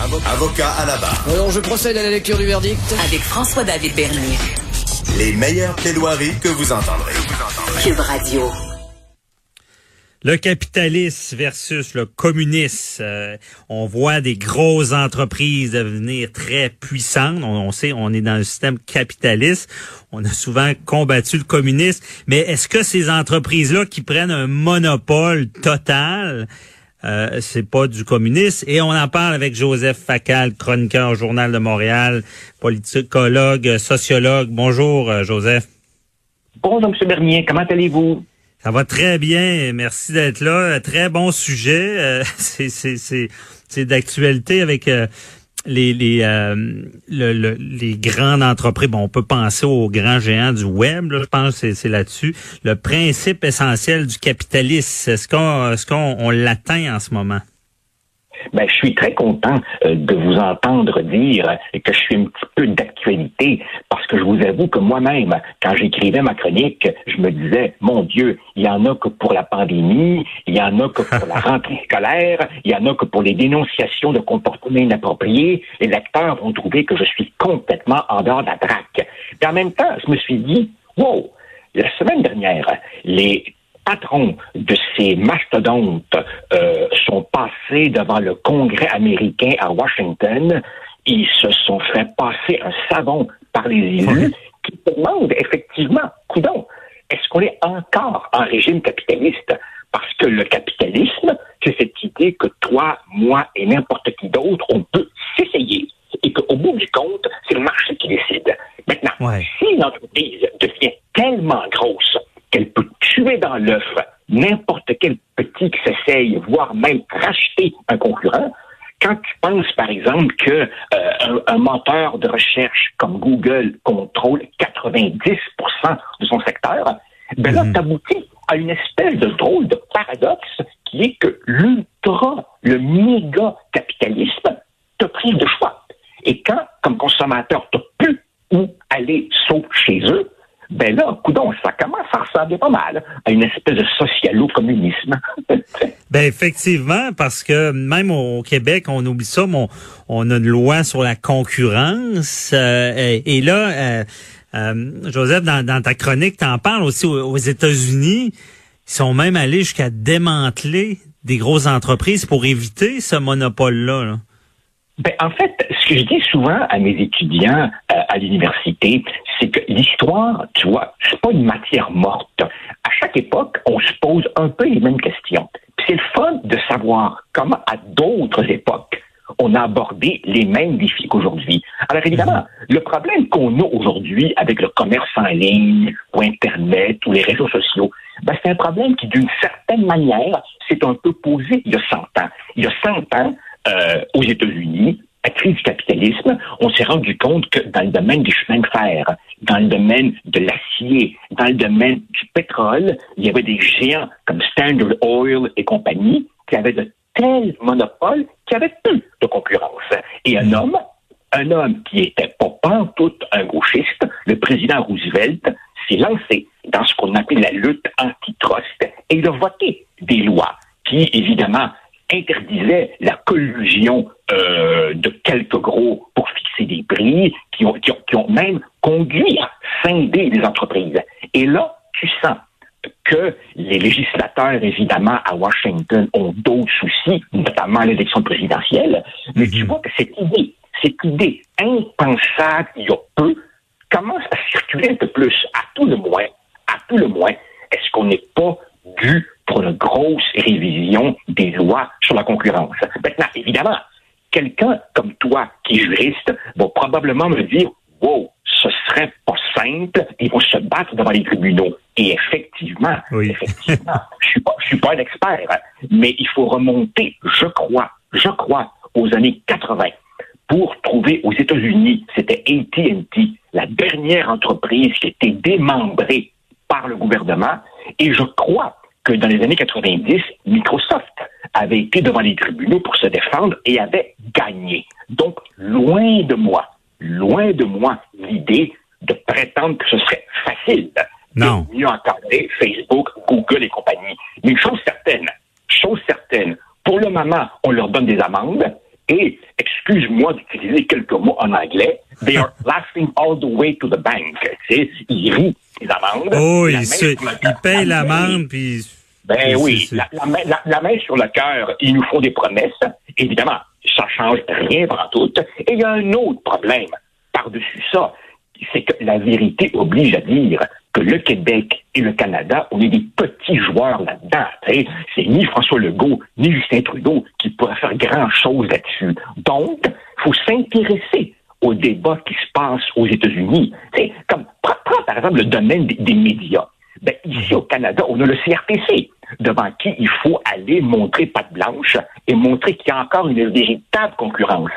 Avocat à la barre. Alors, je procède à la lecture du verdict. Avec François-David Bernier. Les meilleures plaidoiries que vous entendrez. Cube Radio. Le capitalisme versus le communisme. Euh, on voit des grosses entreprises devenir très puissantes. On, on, sait, on est dans un système capitaliste. On a souvent combattu le communisme. Mais est-ce que ces entreprises-là qui prennent un monopole total, euh, c'est pas du communisme. Et on en parle avec Joseph Facal, chroniqueur au Journal de Montréal, politicologue, sociologue. Bonjour, euh, Joseph. Bonjour, M. Bernier. Comment allez-vous? Ça va très bien. Merci d'être là. Très bon sujet. Euh, c'est d'actualité avec euh, les les, euh, le, les grandes entreprises. Bon, on peut penser aux grands géants du web. je pense que c'est là-dessus. Le principe essentiel du capitalisme. Est-ce qu'on est-ce qu'on on, l'atteint en ce moment? Ben, je suis très content euh, de vous entendre dire que je suis un petit peu d'actualité parce que je vous avoue que moi-même, quand j'écrivais ma chronique, je me disais, mon Dieu, il y en a que pour la pandémie, il y en a que pour la rentrée scolaire, il y en a que pour les dénonciations de comportements inappropriés. Les lecteurs vont trouver que je suis complètement en dehors de la traque. Et en même temps, je me suis dit, wow, la semaine dernière, les patrons de ces mastodontes euh, sont passés devant le Congrès américain à Washington. Ils se sont fait passer un savon par les élus qui demandent effectivement, coudon, est-ce qu'on est encore en régime capitaliste? Parce que le capitalisme, c'est cette idée que toi, moi et n'importe qui d'autre, on peut s'essayer et qu'au bout du compte, c'est le marché qui décide. Maintenant, si une entreprise devient tellement grosse qu'elle peut tuer dans l'œuf n'importe quel petit qui s'essaye, voire même racheter un concurrent, quand tu penses, par exemple, que euh, un, moteur de recherche comme Google contrôle 90% de son secteur, ben là, mm t'aboutis à une espèce de drôle de paradoxe qui est que l'ultra, le méga capitalisme te prive de choix. Et quand, comme consommateur, tu plus où aller sauf chez eux, ben là, coudon, ça commence à ressembler pas mal à une espèce de socialo-communisme. ben effectivement, parce que même au Québec, on oublie ça, mais on, a une loi sur la concurrence. Euh, et, là, euh, euh, Joseph, dans, ta chronique, tu en parles aussi aux, États-Unis. Ils sont même allés jusqu'à démanteler des grosses entreprises pour éviter ce monopole-là. là ben, en fait, ce que je dis souvent à mes étudiants euh, à l'université, c'est que l'histoire, tu vois, c'est pas une matière morte. À chaque époque, on se pose un peu les mêmes questions. c'est le fun de savoir comment, à d'autres époques, on a abordé les mêmes défis qu'aujourd'hui. Alors évidemment, mhm. le problème qu'on a aujourd'hui avec le commerce en ligne, ou Internet, ou les réseaux sociaux, ben, c'est un problème qui, d'une certaine manière, s'est un peu posé il y a 100 ans. Il y a 100 ans, euh, aux États-Unis, la crise du capitalisme, on s'est rendu compte que dans le domaine du chemin de fer, dans le domaine de l'acier, dans le domaine du pétrole, il y avait des géants comme Standard Oil et compagnie qui avaient de tels monopoles qui avaient peu de concurrence. Et un homme, un homme qui était pas tout un gauchiste, le président Roosevelt, s'est lancé dans ce qu'on appelle la lutte antitrust et il a voté des lois qui, évidemment, interdisait la collusion euh, de quelques gros pour fixer des prix, qui ont, qui ont, même conduit à scinder les entreprises. Et là, tu sens que les législateurs, évidemment, à Washington, ont d'autres soucis, notamment l'élection présidentielle, mais tu mhm. vois que cette idée, cette idée impensable il y a peu, commence à circuler un peu plus, à tout le moins, à tout le moins, est-ce qu'on n'est pas dû pour une grosse révision des lois sur la concurrence. Maintenant, évidemment, quelqu'un comme toi qui est juriste va probablement me dire Wow, ce serait pas simple, ils vont se battre devant les tribunaux. Et effectivement, effectivement, je suis pas, je suis pas un expert, hein, mais il faut remonter, je crois, je crois, aux années 80 pour trouver aux États-Unis, c'était AT&T, la dernière entreprise qui était démembrée par le gouvernement. Et je crois que dans les années 90, Microsoft avait été devant les tribunaux pour se défendre et avait gagné. Donc, loin de moi, loin de moi l'idée de prétendre que ce serait facile non. de mieux encadrer Facebook, Google et compagnie. Mais une chose certaine, chose certaine, pour le moment, on leur donne des amendes Et, excuse-moi d'utiliser quelques mots en anglais, they are laughing all the way to the bank. Ils rient les amendes. Oh, ils, se, ils payent l'amende, puis... Ben oui, la, la, main, la, main sur le cœur, il nous faut des promesses. Évidemment, ça change rien pour tout. Et il y a un autre problème par-dessus ça, c'est que la vérité oblige à dire que le Québec et le Canada, on est des petits joueurs là-dedans. C'est ni François Legault, ni Justin Trudeau qui pourraient faire grand-chose là-dessus. Donc, il faut s'intéresser au débat qui se passe aux États-Unis. Comme, prends, par exemple le domaine des, médias. Ben, ici au Canada, on a le CRTC, devant qui il faut aller montrer patte blanche et montrer qu'il y a encore une véritable concurrence.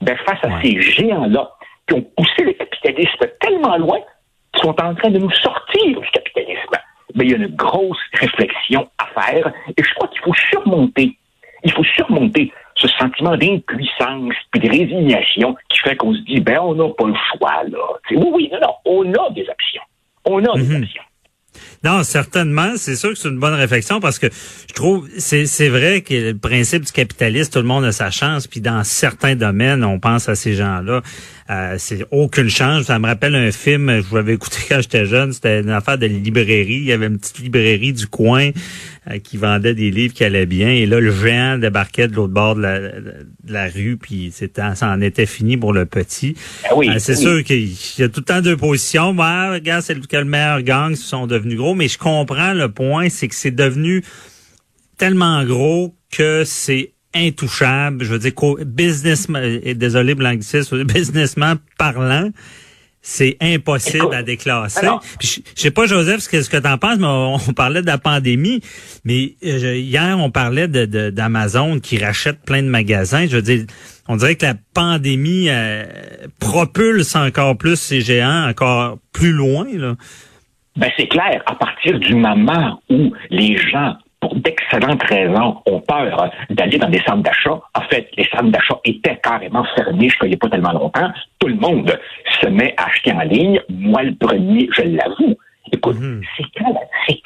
Ben, face à ces géants-là qui ont poussé le capitalisme tellement loin qu'ils sont en train de nous sortir du capitalisme. Mais il y a une grosse réflexion à faire et je crois qu'il faut surmonter, il faut surmonter ce sentiment d'impuissance puis de résignation qui fait qu'on se dit, ben, on n'a pas le choix, là. oui, oui, non, non, on a des options. On a des mhm. options. Non, certainement. C'est sûr que c'est une bonne réflexion parce que je trouve c'est c'est vrai que le principe du capitalisme, tout le monde a sa chance. Puis dans certains domaines, on pense à ces gens-là. Euh, c'est aucune chance. Ça me rappelle un film, je l'avais écouté quand j'étais jeune, c'était une affaire de librairie. Il y avait une petite librairie du coin euh, qui vendait des livres qui allaient bien. Et là, le géant débarquait de l'autre bord de la, de la rue, puis c'était, ça en était fini pour le petit. Ah oui, euh, c'est sûr qu'il y a tout le temps deux positions. Regarde, c'est le, meilleur gang, ils sont devenus gros. Mais je comprends le point, c'est que c'est devenu tellement gros que c'est intouchable. Je veux dire, businessman, désolé pour l'anglicisme, businessman parlant, c'est impossible à déclasser. je, sais pas, Joseph, ce que, ce que tu en penses, mais on, parlait de la pandémie, mais euh, hier, on parlait de, d'Amazon qui rachète plein de magasins. Je veux dire, on dirait que la pandémie euh, propulse encore plus ces géants encore plus loin. Là. Ben, c'est clair, à partir du moment où les gens pour d'excellentes raisons, ont peur d'aller dans des centres d'achat. En fait, les centres d'achat étaient carrément fermés je ne pas tellement longtemps. Tout le monde se met à acheter en ligne. Moi, le premier, je l'avoue. Écoute, mhm. c'est quand,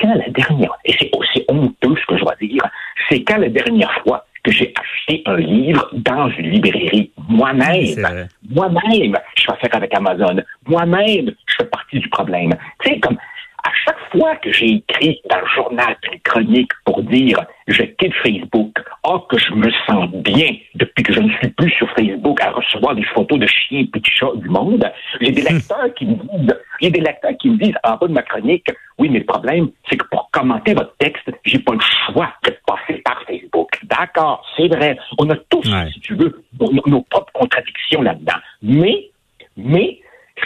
quand, la dernière, et c'est aussi honteux ce que je dois dire, c'est quand la dernière fois que j'ai acheté un livre dans une librairie moi-même. Moi-même, je fais affaire avec Amazon. Moi-même, je fais partie du problème. Tu sais, comme à chaque fois que j'ai écrit dans le journal une chronique pour dire je quitte Facebook, or que je me sens bien depuis que je ne suis plus sur Facebook à recevoir des photos de chiens et de chats du monde, j'ai des lecteurs qui me disent, j'ai des lecteurs qui me disent en bas de ma chronique, oui, mais le problème, c'est que pour commenter votre texte, j'ai pas le choix de passer par Facebook. D'accord, c'est vrai. On a tous, si tu veux, nos, nos propres contradictions là-dedans. Mais, mais,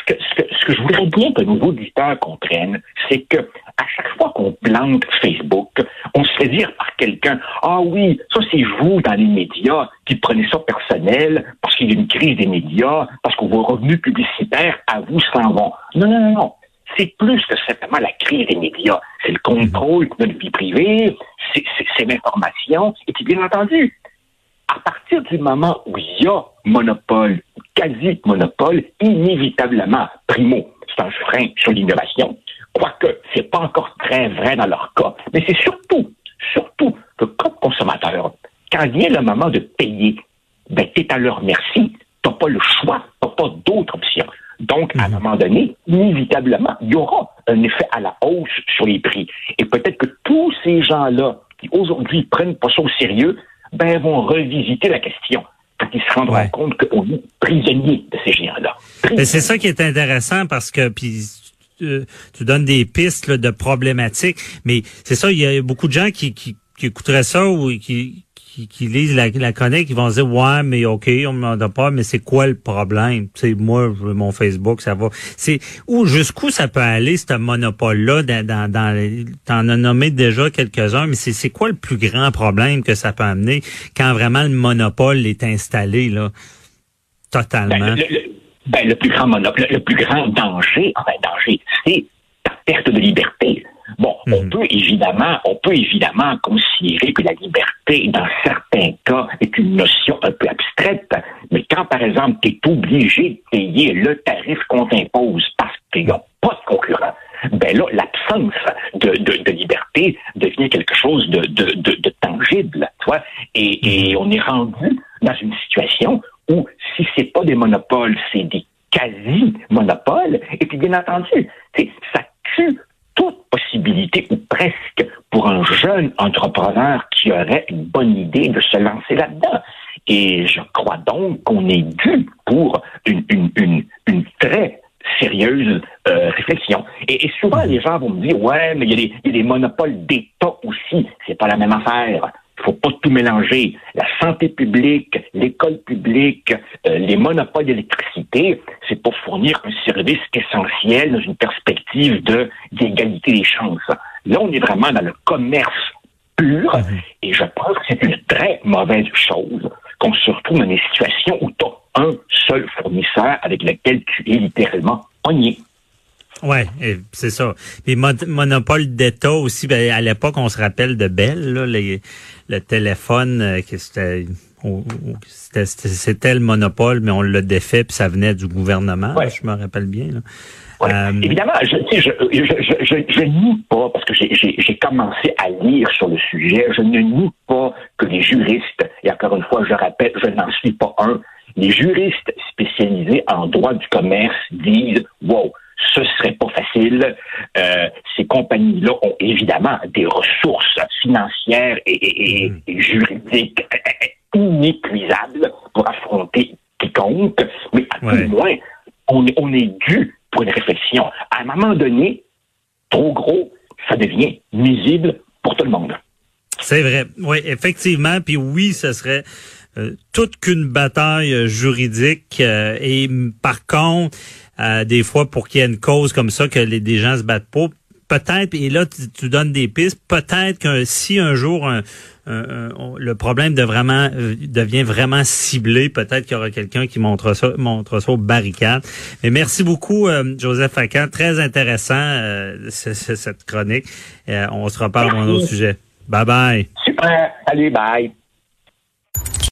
ce que, ce, que, je voudrais bien que nos auditeurs comprennent, c'est que à chaque fois qu'on plante Facebook, on se fait dire par quelqu'un Ah oui, ça c'est vous dans les médias qui prenez ça personnel parce qu'il y a une crise des médias, parce que vos revenus publicitaires à vous s'en vont. Non, non, non, non. C'est plus que simplement la crise des médias. C'est le contrôle de notre vie privée, c'est l'information, et puis bien entendu, à partir du moment où il y a monopole, quasi-monopole, inévitablement, primo, c'est un frein sur l'innovation, quoique c'est pas encore très vrai dans leur cas. Mais c'est surtout, surtout que comme consommateur, quand vient le moment de payer, ben, t'es à leur merci, t'as pas le choix, t'as pas d'autre option. Donc, à un mhm. moment donné, inévitablement, il y aura un effet à la hausse sur les prix. Et peut-être que tous ces gens-là qui aujourd'hui prennent pas ça au sérieux ben, vont revisiter la question quand ils se rendront compte qu'on est prisonnier de ces géants-là. C'est ça qui est intéressant parce que puis euh, tu donnes des pistes de problématiques, mais c'est ça, il y a beaucoup de gens qui, qui, qui écouteraient ça ou qui, qui, lisent la, la chronique, ils vont se dire ouais, mais ok, on me demande pas, mais c'est quoi le problème? Tu sais, moi, mon Facebook, ça va. C'est où jusqu'où ça peut aller ce monopole-là dans, dans, dans t'en as nommé déjà quelques-uns, mais c'est c'est quoi le plus grand problème que ça peut amener quand vraiment le monopole est installé là, totalement. Ben, le, ben, le plus grand monopole, le plus grand danger, enfin danger, c'est ta perte de liberté. Bon, on mhm. peut évidemment, on peut évidemment considérer que la liberté, dans certains cas, est une notion un peu abstraite, mais quand, par exemple, tu es obligé de payer le tarif qu'on t'impose parce qu'il n'y a pas de concurrent, ben là, l'absence de, de, liberté devient quelque chose de, de, de tangible, tu vois, et, et on est rendu dans une situation où si c'est pas des monopoles, c'est des quasi-monopoles. Et puis, bien entendu, ou presque, pour un jeune entrepreneur qui aurait une bonne idée de se lancer là-dedans. Et je crois donc qu'on est dû pour une très sérieuse euh, réflexion. Et, souvent, les gens vont me dire, ouais, mais il y, y, a des monopoles d'État aussi. C'est pas la même affaire. Il faut pas tout mélanger. La santé publique, l'école publique, euh, les monopoles d'électricité, c'est pour fournir un service essentiel dans une perspective de d'égalité des chances. Là, on est vraiment dans le commerce pur, mhm. et je pense que c'est une très mauvaise chose qu'on se retrouve dans des situations où tu as un seul fournisseur avec lequel tu es littéralement pogné. Ouais, c'est ça. Les monopole d'État aussi, ben, à l'époque, on se rappelle de Bell, là, le téléphone, euh, que c'était c'était le monopole, mais on l'a défait, puis ça venait du gouvernement, je me rappelle bien. Là. Euh, Évidemment, je, je, je, je, je nie pas, parce que j'ai commencé à lire sur le sujet, je ne nie pas que les juristes, et encore une fois, je rappelle, je n'en suis pas un, les juristes spécialisés en droit du commerce disent, wow, ce serait pas facile. Euh, ces compagnies-là ont évidemment des ressources financières et, mm. et juridiques inépuisables pour affronter quiconque, mais à tout le moins, on est, on est dû pour une réflexion. À un moment donné, trop gros, ça devient nuisible pour tout le monde. C'est vrai. Oui, effectivement. Puis oui, ce serait euh, toute qu'une bataille euh, juridique. Euh, et par contre, des fois, pour qu'il y ait une cause comme ça, que les, des gens se battent pas, peut-être, et là, tu, donnes des pistes, peut-être que si un jour le problème de vraiment euh, devient vraiment ciblé, peut-être qu'il y aura quelqu'un qui montre ça, montre ça aux barricades. Mais merci beaucoup, euh, Joseph Facan. Très intéressant, euh, cette chronique. on se reparle dans un autre sujet. Bye bye. Super. Allez, bye.